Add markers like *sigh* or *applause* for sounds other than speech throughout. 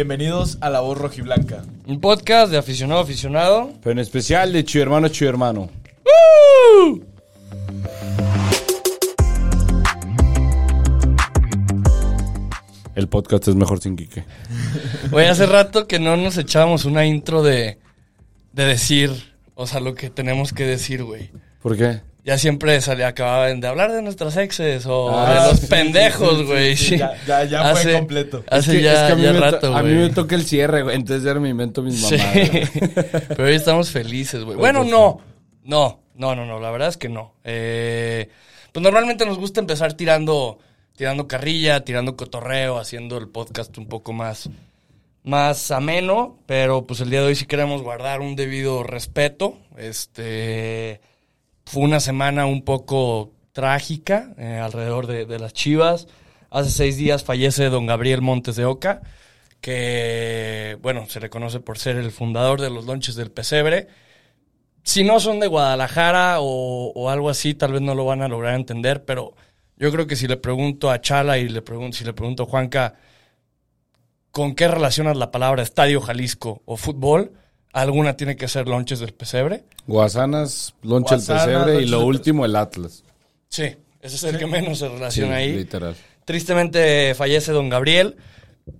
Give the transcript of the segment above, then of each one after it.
Bienvenidos a La Voz Rojiblanca. Un podcast de aficionado a aficionado. Pero en especial de Chido Hermano, Chido Hermano. El podcast es mejor sin Quique. *laughs* Oye, hace rato que no nos echábamos una intro de, de decir, o sea, lo que tenemos que decir, güey. ¿Por qué? Ya siempre salía, acababan de hablar de nuestras exes o Ah, de los sí, pendejos, sí, sí, güey. sí, Sí, ya- ya- ya fue completo. Hace Es que- ya, es que a mí ya rato, A mí güey. me toca el cierre, güey. Entonces ya me invento mis Sí. mamadas. güey. *laughs* Pero hoy estamos felices, güey. Bueno, no. No, no, no, no. La verdad es que no. Eh, pues normalmente nos gusta empezar tirando, tirando carrilla, tirando cotorreo, haciendo el podcast un poco más, más ameno. Pero pues el día de hoy sí queremos guardar un debido respeto. Este fue una semana un poco trágica eh, alrededor de, las Chivas. Hace seis días fallece don Gabriel Montes de Oca, que, bueno, se le conoce por ser el fundador de los lonches del Pesebre. Si no son de Guadalajara o, o algo así, tal vez no lo van a lograr entender, pero yo creo que si le pregunto a Chala y le pregunto, si le pregunto a Juanca, ¿con qué relacionas la palabra Estadio Jalisco o fútbol? Alguna tiene que ser lonches del Pesebre. Guasanas, loncha el Guasanas, pesebre y lo último el Atlas. Sí, ese es el que menos se Sí, relaciona ahí. literal. Tristemente fallece don Gabriel.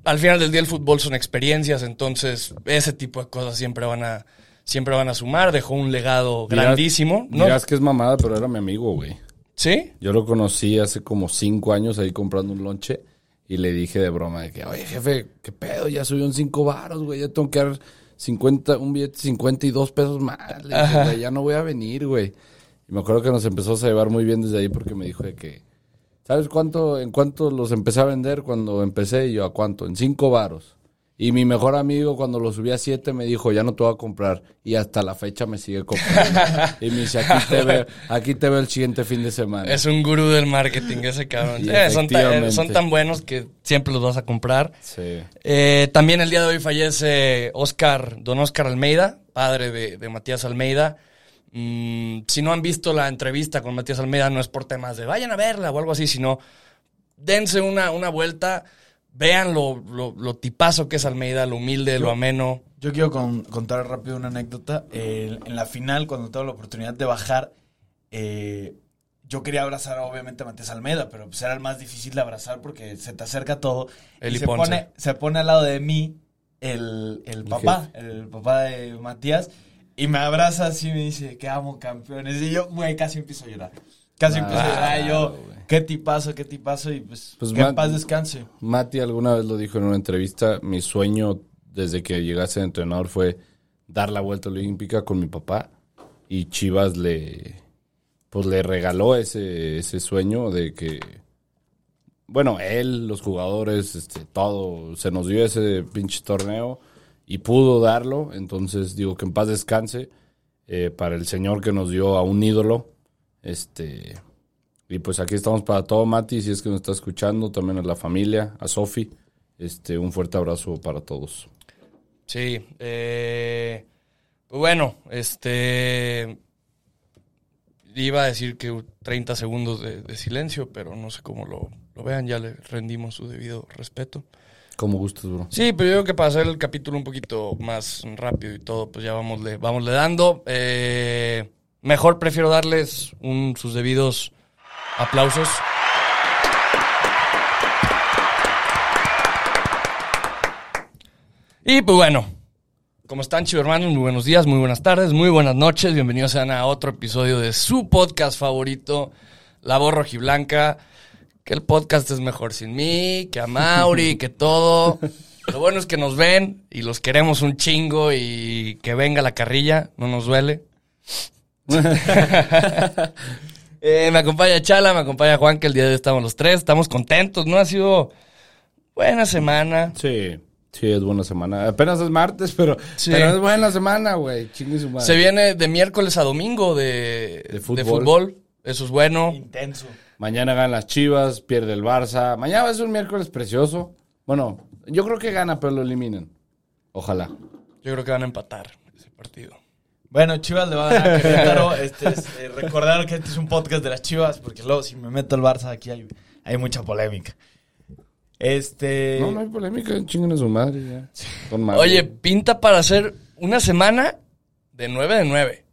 Al final del día el fútbol son experiencias, entonces ese tipo de cosas siempre van a, siempre van a sumar. Dejó un legado grandísimo. ¿no? Dirás que es mamada, pero era mi amigo, güey. ¿Sí? Yo lo conocí hace como cinco años ahí comprando un lonche y le dije de broma de que, oye, jefe, ¿qué pedo? Ya subió en cinco varos, güey. Ya tengo que dar 50, un billete de 52 pesos más. Le dije, "Güey, ya no voy a venir, güey. Y me acuerdo que nos empezó a llevar muy bien desde ahí porque me dijo de que, ¿sabes cuánto, en cuánto los empecé a vender cuando empecé? Y yo, ¿a cuánto? En cinco varos. Y mi mejor amigo cuando lo subí a siete me dijo, ya no te voy a comprar. Y hasta la fecha me sigue comprando. *laughs* y me dice, aquí te veo, aquí te veo el siguiente fin de semana. Es un gurú del marketing ese cabrón. Eh, son, son tan buenos que siempre los vas a comprar. Sí. Eh, también el día de hoy fallece Oscar, don Oscar Almeida, padre de, de Matías Almeida. Mm, si no han visto la entrevista con Matías Almeida, no es por temas de vayan a verla o algo así, sino dense una, una vuelta, vean lo, lo, lo tipazo que es Almeida, lo humilde, lo ameno. Yo quiero con- contar rápido una anécdota. Eh, en la final, cuando tuve la oportunidad de bajar, eh, yo quería abrazar obviamente a Matías Almeida, pero pues era el más difícil de abrazar porque se te acerca todo. Eli y se Ponce. pone, se pone al lado de mí el, el papá, el papá de Matías, y me abraza así y me dice que amo campeones. Y yo, güey, casi empiezo a llorar. Casi empiezo a llorar. Y yo, qué tipazo, qué tipazo. Y pues, Pues, que en paz descanse. Mati alguna vez lo dijo en una entrevista, mi sueño desde que llegase a entrenador fue dar la vuelta olímpica con mi papá y Chivas le pues le regaló ese, ese sueño de que bueno, él, los jugadores, este, todo, se nos dio ese pinche torneo y pudo darlo, entonces digo que en paz descanse eh, para el señor que nos dio a un ídolo, este, y pues aquí estamos para todo, Mati, si es que nos está escuchando, también a la familia, a Sofi. Este, un fuerte abrazo para todos. Sí, eh, pues bueno, este iba a decir que 30 segundos de, de silencio, pero no sé cómo lo, lo vean, ya le rendimos su debido respeto. Como gustes, bro. Sí, pero yo creo que para hacer el capítulo un poquito más rápido y todo, pues ya vamos le, vamos le dando. Eh, mejor prefiero darles un, sus debidos aplausos. Y pues bueno, ¿cómo están, chicos hermanos? Muy buenos días, muy buenas tardes, muy buenas noches. Bienvenidos sean a otro episodio de su podcast favorito, La Voz Rojiblanca. Que el podcast es mejor sin mí, que a Mauri, que todo. Lo bueno es que nos ven y los queremos un chingo y que venga la carrilla, no nos duele. *laughs* Eh, me acompaña Chala, me acompaña Juan, que el día de hoy estamos los tres, estamos contentos, ¿no? Ha sido buena semana. Sí, sí, es buena semana. Apenas es martes, pero, Sí. pero es buena semana, güey. Chingue su madre. Se viene de miércoles a domingo de, De de fútbol. fútbol. Eso es bueno. Intenso. Mañana ganan las Chivas, pierde el Barça. Mañana va a ser un miércoles precioso. Bueno, yo creo que gana, pero lo eliminan. Ojalá. Yo creo que van a empatar ese partido. Bueno, Chivas le va a ganar a Querétaro. *laughs* Este es, eh, recordar que este es un podcast de las Chivas, porque luego si me meto al Barça aquí hay, hay mucha polémica. Este. No, no hay polémica, chinguen a su madre ya. Son malos. Oye, pinta para hacer una semana de 9 de 9.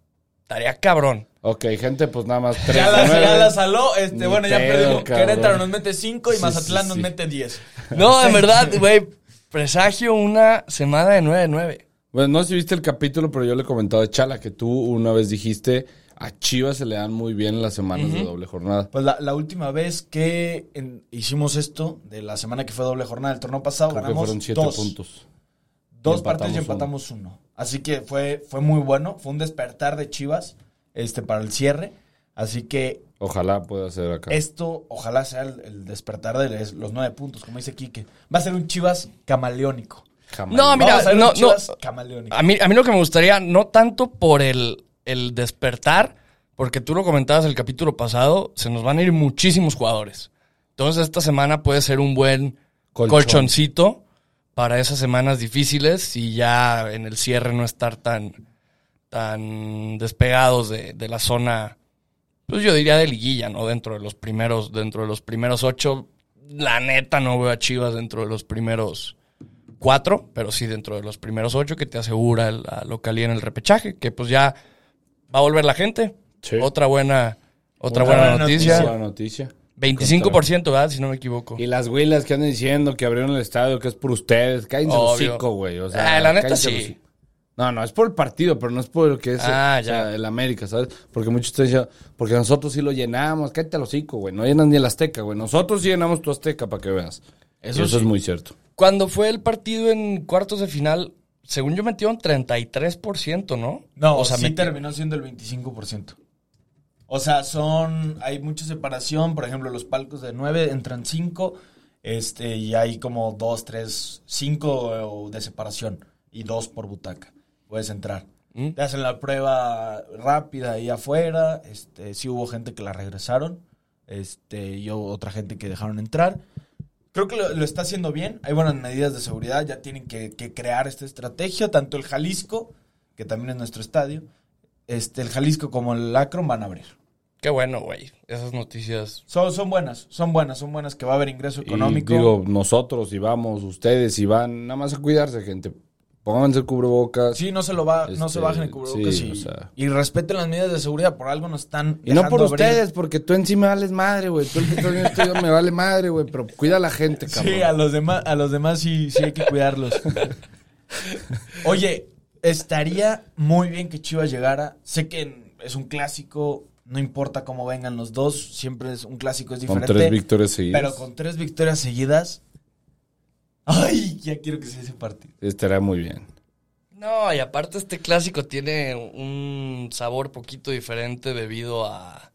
Estaría cabrón. Ok, gente, pues nada más tres Ya de la, nueve. ya la saló, este, Ni bueno, ya pedo, perdimos. cabrón. Querétaro nos mete 5 y Sí, Mazatlán sí, nos sí. mete 10. No, en verdad, güey, presagio una semana de 9 de 9. Bueno, no sé si viste el capítulo, pero yo le he comentado a Chala que tú una vez dijiste a Chivas se le dan muy bien las semanas de doble jornada. Pues la, la última vez que en- hicimos esto, de la semana que fue doble jornada del torneo pasado, Creo que ganamos fueron siete dos, puntos. dos Y partidos y empatamos uno. Así que fue, fue muy bueno, fue un despertar de Chivas este, para el cierre. Así que Ojalá pueda ser acá. esto, ojalá sea el, el despertar de les- los nueve puntos, como dice Quique. Va a ser un Chivas camaleónico. Jamás. No, mira, no, no. A mí, a mí lo que me gustaría, no tanto por el, el despertar, porque tú lo comentabas el capítulo pasado, se nos van a ir muchísimos jugadores. Entonces esta semana puede ser un buen Colchón. colchoncito para esas semanas difíciles y ya en el cierre no estar tan, tan despegados de, de la zona, pues yo diría de liguilla, ¿no? Dentro de los primeros, dentro de los primeros ocho, la neta no veo a Chivas dentro de los primeros cuatro, pero sí dentro de los primeros ocho que te asegura la localía en el repechaje, que pues ya va a volver la gente. Sí. Otra buena, otra Otra buena, buena noticia. Buena noticia. 25%, ¿verdad? Si no me equivoco. Y las huilas que andan diciendo que abrieron el estadio, que es por ustedes. Cállense el Obvio. hocico, güey. O sea, Ah, la neta sí. No, no, es por el partido, pero no es por lo que es Ah, o sea, ya. el América, ¿sabes? Porque muchos te dicen, porque nosotros sí lo llenamos. Cállate el hocico, güey. No llenan ni el Azteca, güey. Nosotros sí llenamos tu Azteca para que veas. Eso, Eso es muy cierto. Cuando fue el partido en cuartos de final, según yo metieron 33%, ¿no? No, o sea, sí terminó siendo el 25%. O sea, son. Hay mucha separación. Por ejemplo, los palcos de 9 entran 5. Este, y hay como 2, 3, 5 de separación. Y 2 por butaca. Puedes entrar. ¿Mm? Te hacen la prueba rápida ahí afuera. Este, sí hubo gente que la regresaron. Este, y hubo otra gente que dejaron entrar. Creo que lo, lo está haciendo bien. Hay buenas medidas de seguridad. Ya tienen que, que crear esta estrategia. Tanto el Jalisco, que también es nuestro estadio, este, el Jalisco como el Akron van a abrir. Qué bueno, güey. Esas noticias. Son, son buenas, son buenas, son buenas que va a haber ingreso económico. Y digo, nosotros y vamos, ustedes si van, nada más a cuidarse, gente. Pónganse el cubrebocas. sí, no se lo va, no se Este, bajen el cubrebocas sí, y, o sea. y respeten las medidas de seguridad. Por algo nos están Y no por abrir. ustedes, porque tú encima vales madre, güey. Tú el que estás viendo esto me vale madre, güey. Pero cuida a la gente, cabrón. Sí, a los demás, a los demás sí, sí hay que cuidarlos. *laughs* Oye, estaría muy bien que Chivas llegara. Sé que es un clásico, no importa cómo vengan los dos, siempre es un clásico es Con diferente. tres victorias seguidas. Pero con tres victorias seguidas. Ay, ya quiero que sea ese partido. Estará muy bien. No, y aparte este clásico tiene un sabor poquito diferente debido a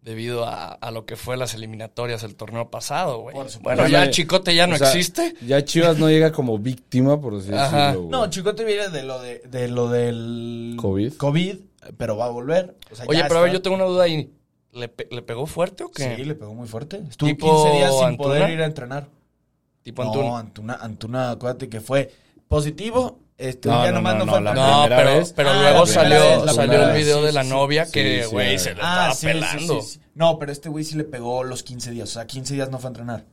debido a, a lo que fue las eliminatorias el torneo pasado, güey. Bueno, ya Chicote ya no o sea, existe. Ya Chivas no llega como víctima, por así Ajá. decirlo. güey. No, Chicote viene de lo de, de lo del COVID. COVID, pero va a volver. O sea, Oye, ya pero a ver, yo tengo una duda ahí. ¿Le, pe- le pegó fuerte o qué? Sí, le pegó muy fuerte. Estuvo ¿Tipo 15 días sin Antuna? poder ir a entrenar. Tipo no, Antuna. Antuna, Antuna, acuérdate que fue positivo. Este, No, un día no, nomás no, no, fue la No, pero, vez. pero Ah, luego salió, vez, la salió el video Sí, de la sí, novia sí, que, güey, sí. se le Ah, estaba pelando. sí, sí. No, pero este güey sí le pegó los 15 días. O sea, 15 días no fue a entrenar.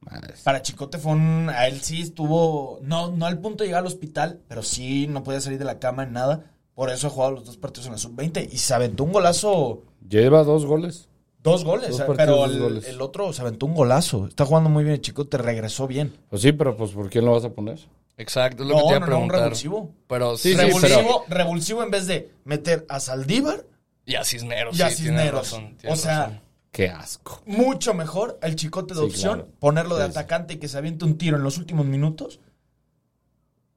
Madres. Para Chicote fue un... A él sí estuvo... No, no al punto de llegar al hospital, pero sí no podía salir de la cama en nada. Por eso ha jugado los dos partidos en la sub-20 y se aventó un golazo... Lleva dos goles. Dos goles, Dos eh, partidos, pero dos el, goles. el otro se aventó un golazo. Está jugando muy bien el Chicote, regresó bien. Pues sí, pero pues ¿por quién lo vas a poner? Exacto, es lo No, que te iba a no, no, un revulsivo. Pero Sí, sí, sí, revulsivo, revulsivo en vez de meter a Saldívar Y a Cisneros, y a sí, Cisneros. razón, o sea, razón. Qué asco. mucho mejor el chicote de Sí, opción, claro. ponerlo de Sí, sí. atacante y que se aviente un tiro en los últimos minutos.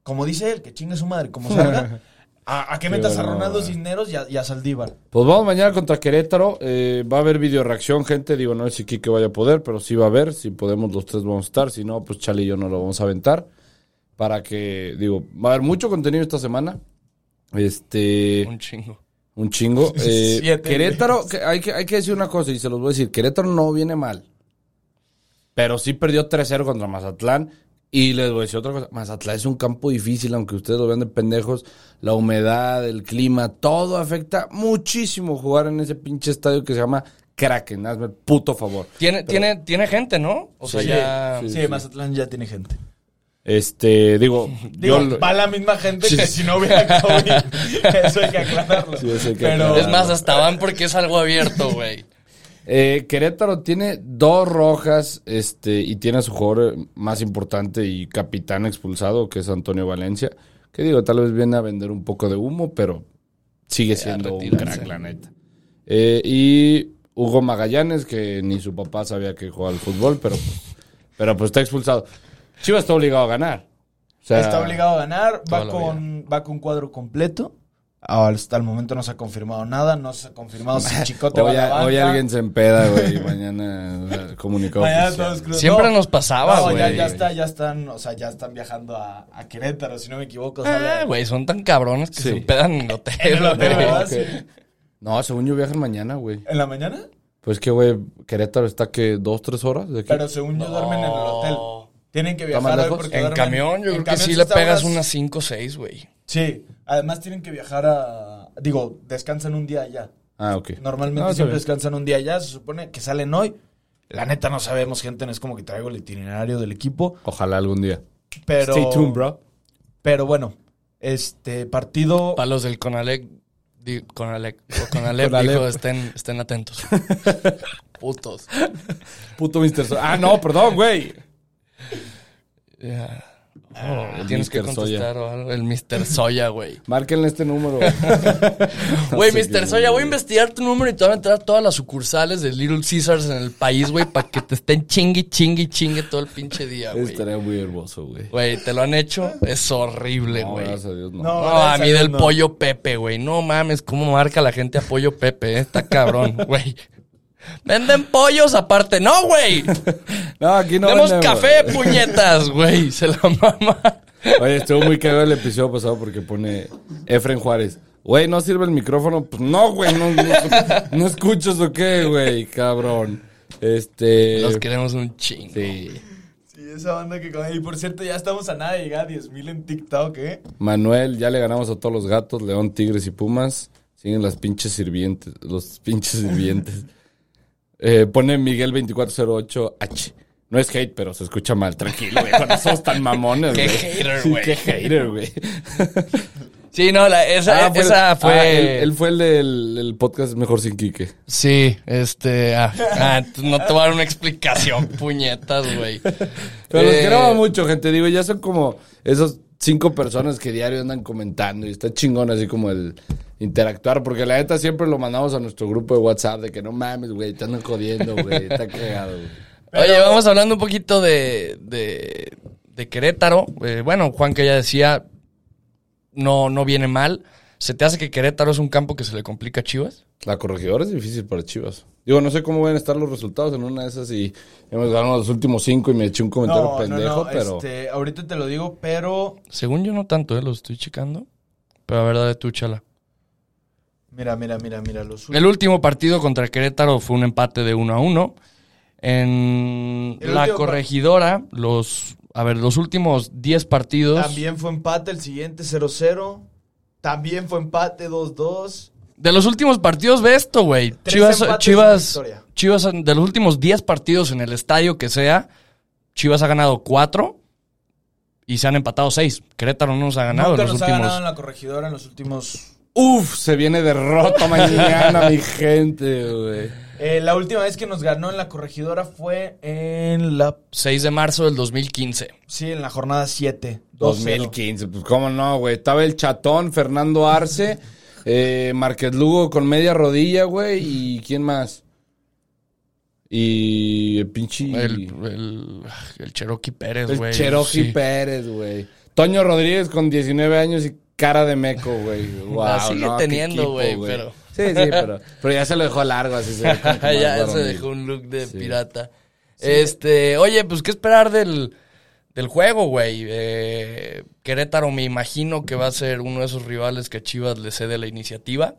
Como dice él, que chingue su madre, como *laughs* salga. A, Qué metas a Ronaldo. Cisneros y a, y a Saldívar. Pues vamos mañana contra Querétaro. Eh, va a haber video reacción, gente. Digo, no sé si Kike vaya a poder, pero sí va a haber. Si podemos, los tres vamos a estar. Si no, pues Chale y yo no lo vamos a aventar. Para que, digo, va a haber mucho contenido esta semana. Este. Un chingo. Un chingo. *laughs* Eh, Querétaro, que hay, que, hay que decir una cosa y se los voy a decir. Querétaro no viene mal. Pero sí perdió 3-0 contra Mazatlán. Y les voy a decir otra cosa. Mazatlán es un campo difícil, aunque ustedes lo vean de pendejos. La humedad, el clima, todo afecta muchísimo jugar en ese pinche estadio que se llama Kraken, hazme el puto favor. Tiene, tiene, tiene gente, ¿no? O sea, Sí, ya. Sí, Mazatlán ya tiene gente. Este, digo, *laughs* Digo, yo va la misma gente que si no hubiera COVID. *laughs* Eso hay que aclararlo. Sí, eso hay que Pero, aclararlo. Es más, hasta van porque es algo abierto, güey. Eh, Querétaro tiene dos rojas este, y tiene a su jugador eh, más importante y capitán expulsado, que es Antonio Valencia. Que digo, tal vez viene a vender un poco de humo, pero sigue siendo un crack, la neta. Eh, y Hugo Magallanes, que ni su papá sabía que jugaba al fútbol, pero, pues- pero pues está expulsado. Chivas está obligado a ganar. O sea, está obligado a ganar. Va con, va con cuadro completo. Hasta el momento no se ha confirmado nada. No se ha confirmado si *laughs* Chicote va a Hoy, la hoy alguien se empeda, güey, y *laughs* mañana eh, cruz- Siempre no, nos pasaba, no, güey. ya, ya está, ya están, o sea, ya están viajando a, a Querétaro, si no me equivoco. Ah, güey, son tan cabrones que Sí. se hospedan en el hotel. *laughs* Sí. No, según yo viajan mañana, güey. ¿En la mañana? Pues que, güey, Querétaro está que dos, tres horas de aquí. Pero según yo duermen en el hotel. Tienen que ¿Está viajar hoy porque En duermen- camión, yo en creo que sí le pegas horas- unas 5 o 6, güey. Sí, además tienen que viajar a... Digo, descansan un día allá. Ah, ok. Normalmente No, siempre descansan un día allá. Se supone que salen hoy. La neta no sabemos, gente. No es como que traigo el itinerario del equipo. Ojalá algún día. Pero... Stay tuned, bro. Pero bueno, este partido... Para los del Conalec, di- Conalec, o Conalep *laughs* Conalep. dijo, estén, estén atentos. *laughs* Putos. Puto Mr. Ah, no, perdón, güey. Ya. Ah, Oh, tienes que contestar o algo. El Mr. Soya, güey. *laughs* Márquenle este número. *laughs* Güey, Mr. Soya, voy a investigar tu número y te voy a entrar a todas las sucursales de Little Caesars en el país, güey, para que te estén chingue, chingue, chingue todo el pinche día, güey. Estaría muy hermoso, güey. Güey, ¿te lo han hecho? Es horrible, No, güey. gracias a Dios, no. No. No, a mí a Dios, del no. pollo Pepe, güey. No mames, cómo marca la gente a pollo Pepe, eh? Está cabrón, *laughs* güey. Venden pollos aparte. No, güey. *laughs* No, aquí no Tenemos café, puñetas, güey. Se la mama. Oye, estuvo muy cagado el episodio pasado porque pone Efren Juárez. Güey, ¿no sirve el micrófono? Pues no, güey, no, no, no escuchas o qué, güey, cabrón. Este... Los queremos un chingo. Sí. Sí, esa banda que... Y por cierto, ya estamos a nada de llegar a 10.000 en TikTok, ¿eh? Manuel, ya le ganamos a todos los gatos, León, Tigres y Pumas. Siguen las pinches sirvientes, los pinches sirvientes. Eh, pone Miguel 2408H. No es hate, pero se escucha mal. Tranquilo, güey. Cuando somos tan mamones, Qué güey. hater, Sí, güey. Qué hater, güey. Sí, no, la- esa, Ah, fue el- esa fue. ah, él, él fue el del el podcast Mejor Sin Quique. Sí, este. Ah, ah, no te voy a dar una explicación, puñetas, güey. Pero los Eh, queremos mucho, gente. Digo, ya son como esos cinco personas que diario andan comentando y está chingón así como el interactuar, porque la neta siempre lo mandamos a nuestro grupo de WhatsApp de que no mames, güey, te andan jodiendo, güey, está cagado, güey. Oye, vamos hablando un poquito de, de, de Querétaro. Eh, bueno, Juan que ya decía, no, no viene mal. ¿Se te hace que Querétaro es un campo que se le complica a Chivas? La corregidora es difícil para Chivas. Digo, no sé cómo van a estar los resultados en una de esas y hemos ganado los últimos cinco y me eché un comentario No, pendejo, no, pero... este, ahorita te lo digo, pero... Según yo no tanto, ¿eh? Lo estoy checando. Pero a verdad de tú, chala. Mira, mira, mira, mira. Los El último partido contra Querétaro fue un empate de 1 a 1. En El la corregidora, los... A ver, los últimos 10 partidos... También fue empate el siguiente 0-0. También fue empate 2-2. De los últimos partidos, ve esto, güey. Chivas, Chivas. Chivas, de los últimos 10 partidos en el estadio que sea, Chivas ha ganado 4 y se han empatado 6. Querétaro no nos ha ganado Nunca en los nos ha últimos. ganado en la corregidora en los últimos... Uf, se viene derrota mañana, mi gente, güey. Eh, la última vez que nos ganó en la corregidora fue en la... 6 de marzo del 2015. Sí, en la jornada 7. 2-0. 2015, pues cómo no, güey. Estaba el chatón, Fernando Arce, eh, Márquez Lugo con media rodilla, güey. ¿Y quién más? Y el pinche... El, el, el Cherokee Pérez, el güey. Cherokee sí. Pérez, güey. Toño Rodríguez con 19 años y cara de meco, güey. Wow, La sigue no, qué teniendo, güey, pero- Sí, sí, pero, pero ya se lo dejó largo, así se *laughs* ya se dejó un look de Sí. pirata. Este, oye, pues qué esperar del, del juego, güey. Eh, Querétaro me imagino que va a ser uno de esos rivales que a Chivas le cede la iniciativa.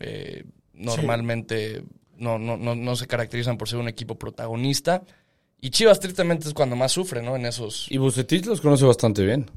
Eh, normalmente no, no, no, no se caracterizan por ser un equipo protagonista. Y Chivas tristemente es cuando más sufre, ¿no? En esos... Y Bucetich los conoce bastante bien.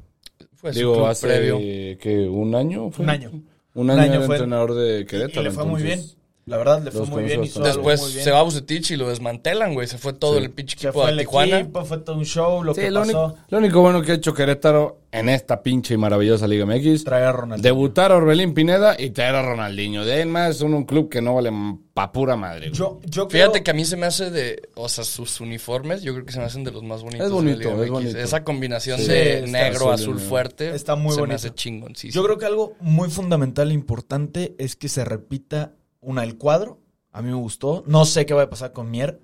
Fue Digo, hace que un año fue. Un año. Un Un año, era fue. entrenador de Querétaro. y le fue muy bien. La verdad, le fue muy bien. Hizo algo Después muy bien. se va Bucetich y lo desmantelan, güey. Se fue todo Sí. el pinche Se equipo fue a el Tijuana. equipo, fue todo un show. Lo Sí, que lo, pasó, único, lo único bueno que ha hecho Querétaro en esta pinche y maravillosa Liga MX, traer a Ronaldinho. debutar a Orbelín Pineda y traer a Ronaldinho. De ahí en más, son un club que no vale pa' pura madre. güey. Yo, yo Fíjate creo- que a mí se me hace de, o sea, sus uniformes, yo creo que se me hacen de los más bonitos. Es de la bonito, Liga es MX. bonito. Esa combinación Sí, de negro, azul, fuerte. Está muy se bonito. me hace chingón, sí. Yo creo que algo muy fundamental e importante es que se repita una el cuadro. A mí me gustó. No sé qué va a pasar con Mier.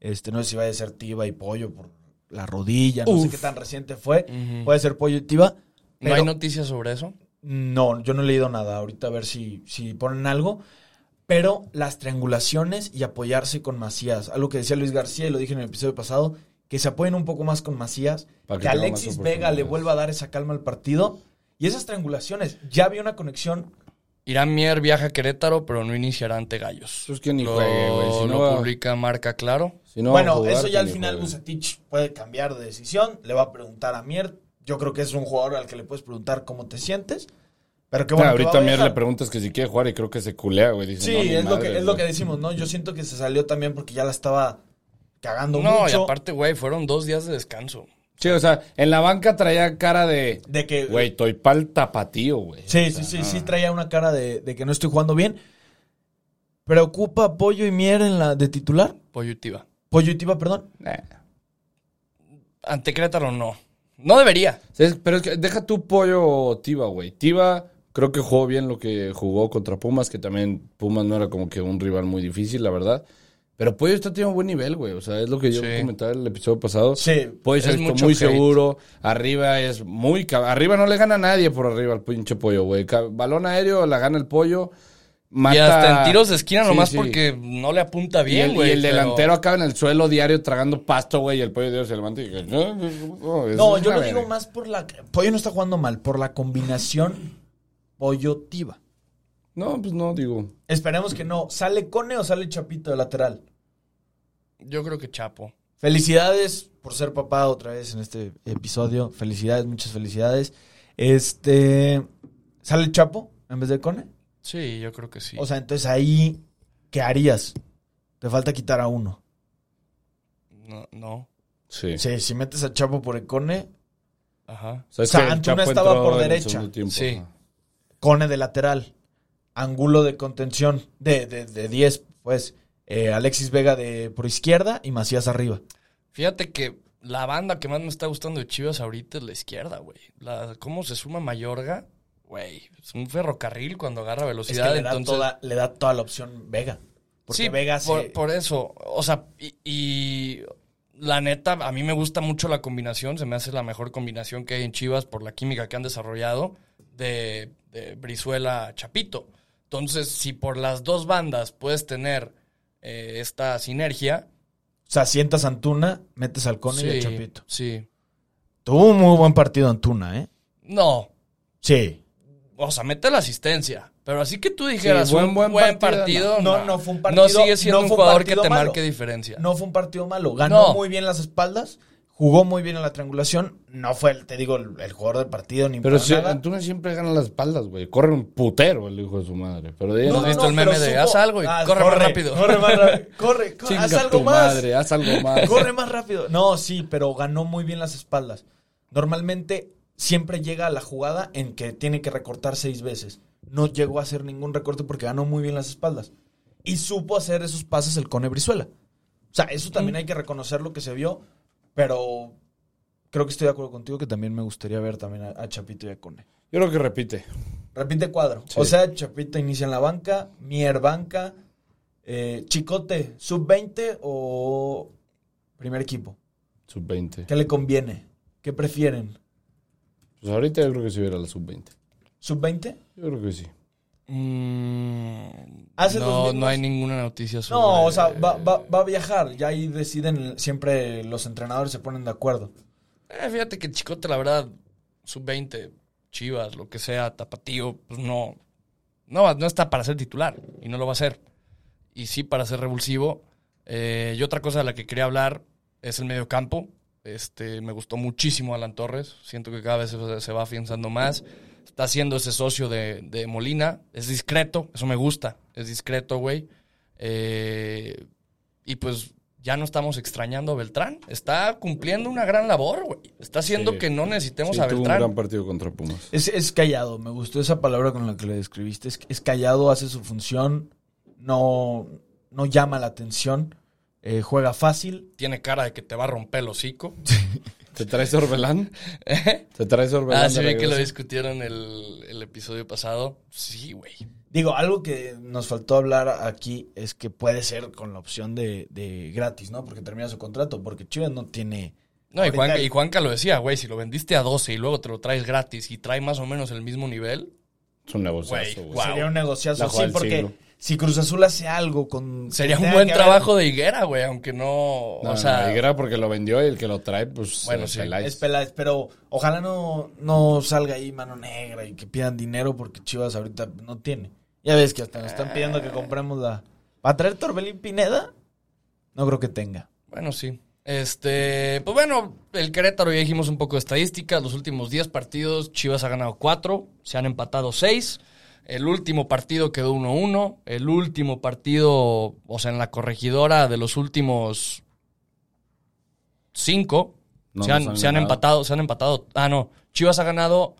Este, no sé si va a ser Tiva y Pollo por la rodilla. No sé qué tan reciente fue. Puede ser Pollo y Tiva. ¿No hay noticias sobre eso? No, yo no he leído nada. Ahorita a ver si, si ponen algo. Pero las triangulaciones y apoyarse con Macías. Algo que decía Luis García y lo dije en el episodio pasado. Que se apoyen un poco más con Macías. Para que Alexis Vega le vuelva a dar esa calma al partido. Y esas triangulaciones. Ya había una conexión. Irán Mier viaja a Querétaro, pero no iniciará ante Gallos. Pues que ni lo, juegue, güey. Si no lo publica Marca Claro. Si no bueno, jugar, eso ya al ni final. Bucetich puede cambiar de decisión. Le va a preguntar a Mier. Yo creo que es un jugador al que le puedes preguntar cómo te sientes. Pero qué bueno. Ah, que va ahorita a a Mier le preguntas que si quiere jugar y creo que se culea, güey. Dice, Sí, no, es, lo que, es lo que decimos, ¿no? Yo siento que se salió también porque ya la estaba cagando No, mucho. y aparte, güey, fueron dos días de descanso. Sí, o sea, en la banca traía cara de, de que. güey, estoy pa'l tapatío, güey. Sí, sí, sí, sí, traía una cara de, de que no estoy jugando bien. ¿Preocupa Pollo y Mier en la de titular? Pollo y Tiva. Pollo y Tiva, perdón. Eh. Ante Querétaro no. No debería. Es- Pero es que deja tu pollo Tiva, güey. Tiva creo que jugó bien lo que jugó contra Pumas, que también Pumas no era como que un rival muy difícil, la verdad. Pero Pollo está teniendo buen nivel, güey. O sea, es lo que yo Sí. comentaba en el episodio pasado. Sí. Pollo Es mucho muy hate. seguro. Arriba es muy... cab- Arriba no le gana a nadie por arriba al pinche Pollo, güey. Balón aéreo la gana el Pollo. Mata... Y hasta en tiros de esquina Sí, nomás sí. porque no le apunta Y bien, el, güey. y el pero- delantero acaba en el suelo diario tragando pasto, güey, y el pollo diario se levanta y dice, no, no, No, yo lo verga". digo más por la. Pollo no está jugando mal, por la combinación Pollo-Tiva. No, pues no, digo. Esperemos que no. ¿Sale Cone o sale Chapito de lateral? Yo creo que Chapo. Felicidades por ser papá otra vez en este episodio. Felicidades, muchas felicidades. Este. ¿Sale Chapo en vez de Cone? Sí, yo creo que sí. O sea, entonces ahí, ¿qué harías? Te falta quitar a uno. no, no. Sí. Sí, si metes a Chapo por el Cone, Ajá. ¿Sabes O sea, Antuna estaba por derecha. Sí. Cone de lateral, Angulo de contención, de 10, de, 10, pues, eh, Alexis Vega de por izquierda y Macías arriba. Fíjate que la banda que más me está gustando de Chivas ahorita es la izquierda, güey. La, ¿Cómo se suma Mayorga? Güey, es un ferrocarril cuando agarra Es que velocidad. le da, entonces, toda, le da toda la opción Vega. Porque sí, Vega se... por, por eso. O sea, y, y la neta, a mí me gusta mucho la combinación. Se me hace la mejor combinación que hay en Chivas por la química que han desarrollado de, de Brizuela Chapito. Entonces, si por las dos bandas puedes tener eh, esta sinergia. O sea, sientas a Antuna, metes al Cone y al Chapito. sí. Tuvo un muy buen partido Antuna, ¿eh? No, Sí. o sea, mete la asistencia. Pero así que tú dijeras, Sí, buen- un buen buen, partido, partido. no. No, no fue un partido- No sigue siendo no un jugador que te malo. marque diferencia. No fue un partido malo. Ganó No. muy bien las espaldas, jugó muy bien en la triangulación. No fue, el, te digo, el, el jugador del partido ni Pero sí, nada. Antuna siempre gana las espaldas, güey. Corre un putero el hijo de su madre. Pero de ahí ¿No no, has visto el meme de, "Haz algo y corre más rápido"? Corre más rápido. *laughs* Corre, corre, haz algo más. madre, haz algo *laughs* más. Corre más rápido. No, sí, pero ganó muy bien las espaldas. Normalmente siempre llega a la jugada en que tiene que recortar seis veces. No llegó a hacer ningún recorte porque ganó muy bien las espaldas. Y supo hacer esos pases el Cone Brizuela. O sea, eso también hay que reconocer lo que se vio, pero creo que estoy de acuerdo contigo que también me gustaría ver también a, a Chapito y a Cone. Yo creo que repite. Repite cuadro. Sí. O sea, Chapito inicia en la banca, Mier banca, eh, Chicote, sub-20 o primer equipo. Sub-20. ¿Qué le conviene? ¿Qué prefieren? Pues ahorita yo creo que si hubiera la sub-20. ¿Sub-20? Yo creo que sí. Mm, Hace los no, no hay ninguna noticia sobre... No, o sea, va, va- va a viajar. Ya ahí deciden, siempre los entrenadores se ponen de acuerdo. Eh, fíjate que Chicote, la verdad, sub-20, Chivas, lo que sea, Tapatío, pues no, no, no está para ser titular y no lo va a ser. Y sí para ser revulsivo. Eh, y otra cosa de la que quería hablar es el medio campo. Este, me gustó muchísimo Alan Torres. Siento que cada vez se, se va afianzando más. Está siendo ese socio de, de Molina. Es discreto, eso me gusta. Es discreto, güey. Eh, y pues ya no estamos extrañando a Beltrán. Está cumpliendo una gran labor, güey. Está haciendo Sí. que no necesitemos Sí, a tuvo un Beltrán. gran partido contra Pumas. Es, es callado, me gustó esa palabra con la que le describiste. Es, es callado, hace su función, no, no llama la atención, eh, juega fácil. Tiene cara de que te va a romper el hocico. *laughs* ¿Te traes Orbelán? ¿Eh? *laughs* ¿Te traes Orbelán? Ah, sí, vi que lo discutieron el, el episodio pasado. Sí, güey. Digo, algo que nos faltó hablar aquí es que puede ser con la opción de, de gratis, ¿no? Porque termina su contrato, porque Chivas no tiene... No, y, Juan, y Juanca lo decía, güey, si lo vendiste a 12 y luego te lo traes gratis y trae más o menos el mismo nivel, Es un negociazo, Güey. Sería un negociazo, La sí, porque siglo. Si Cruz Azul hace algo con... sería un buen haber- trabajo de Higuera, güey, aunque no, No, o no, sea, Higuera porque lo vendió y el que lo trae, pues, Bueno, eh, sí. Peláez. Es Peláez, pero ojalá no, no salga ahí mano negra y que pidan dinero porque Chivas ahorita no tiene. Ya ves que hasta nos están pidiendo que compremos la... ¿Para traer Torbelín Pineda? No creo que tenga. bueno, sí. Este, pues bueno, el Querétaro ya dijimos un poco de estadísticas, los últimos 10 partidos Chivas ha ganado 4, se han empatado 6. El último partido quedó 1-1, el último partido, o sea, en la corregidora de los últimos 5 No se, han, han se han ganado. empatado, se han empatado. Ah, no. Chivas ha ganado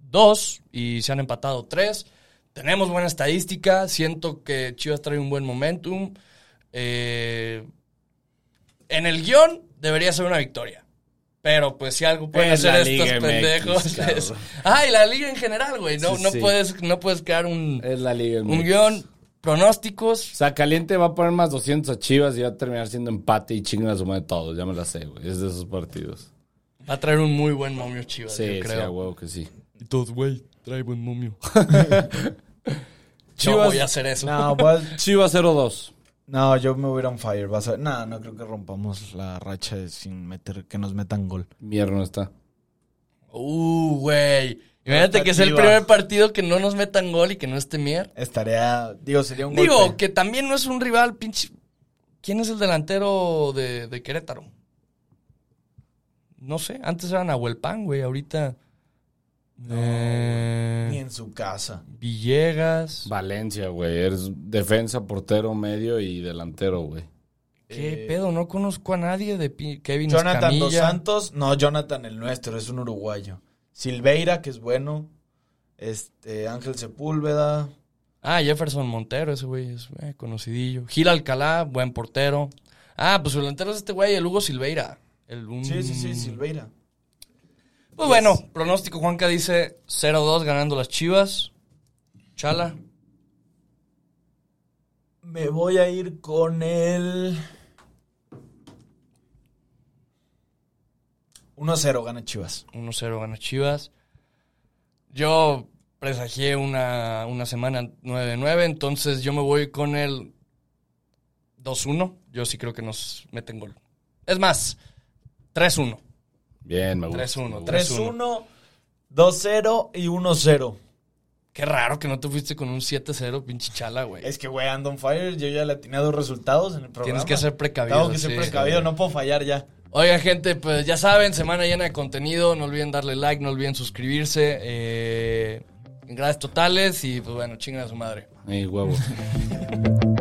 dos y se han empatado tres. Tenemos buena estadística. Siento que Chivas trae un buen momentum. Eh, en el guion debería ser una victoria. Pero pues si algo pueden Es la hacer Liga estos MX, pendejos. es- Ah, y la liga en general, güey. No, Sí, no, sí. Puedes, no puedes crear un, Es la liga. un guion, pronósticos. O sea, Caliente va a poner más 200 a Chivas y va a terminar siendo empate y chingan a su madre todos. Ya me la sé, güey. Es de esos partidos. Va a traer un muy buen momio Chivas, Sí, yo sí, creo. huevo que sí. Y todos, güey, trae buen momio. *laughs* Yo Chivas- voy a hacer eso. No, pues, Chivas 0-2. No, yo me voy a ir on fire. Vas a... No, no creo que rompamos la racha de sin meter, que nos metan gol. Mier no está. Uh, güey. Imagínate que es el primer partido que no nos metan gol y que no esté Mier. Estaría, digo, sería un Digo, golpe. que también no es un rival, pinche. ¿Quién es el delantero de, de Querétaro? No sé, antes era Nahuel Pan, güey, ahorita. Eh, en su casa. Villegas. Valencia, güey. Eres defensa, portero, medio y delantero, güey. ¿Qué Eh, pedo? No conozco a nadie de Kevin Jonathan Dos. Santos. No, Jonathan el nuestro, es un uruguayo. Silveira, que es bueno. Este, Ángel Sepúlveda. Ah, Jefferson Montero, ese güey es eh, conocidillo. Gil Alcalá, buen portero. Ah, pues su delantero es este güey, el Hugo Silveira. El, un- Sí, sí, sí, Silveira. Pues bueno, pronóstico Juanca dice 0-2 ganando las Chivas. Chala. Me voy a ir con el 1-0 gana Chivas. 1-0 gana Chivas. Yo presagié una, una semana 9-9, entonces yo me voy con el 2-1. Yo sí creo que nos meten gol. Es más, 3-1. Bien, me gusta. 3-1, me gusta. 3-1, 2-0 y 1-0. Qué raro que no te fuiste con un 7-0, pinche chala, güey. Es que, güey, ando on fire. Yo ya le atiné a dos resultados en el programa. Tienes que ser precavido. Tengo que ser sí. precavido, no puedo fallar ya. Oiga, gente, pues ya saben, semana llena de contenido. No olviden darle like, no olviden suscribirse. Eh, gracias totales y pues bueno, chingan a su madre. Ey, huevo. *laughs*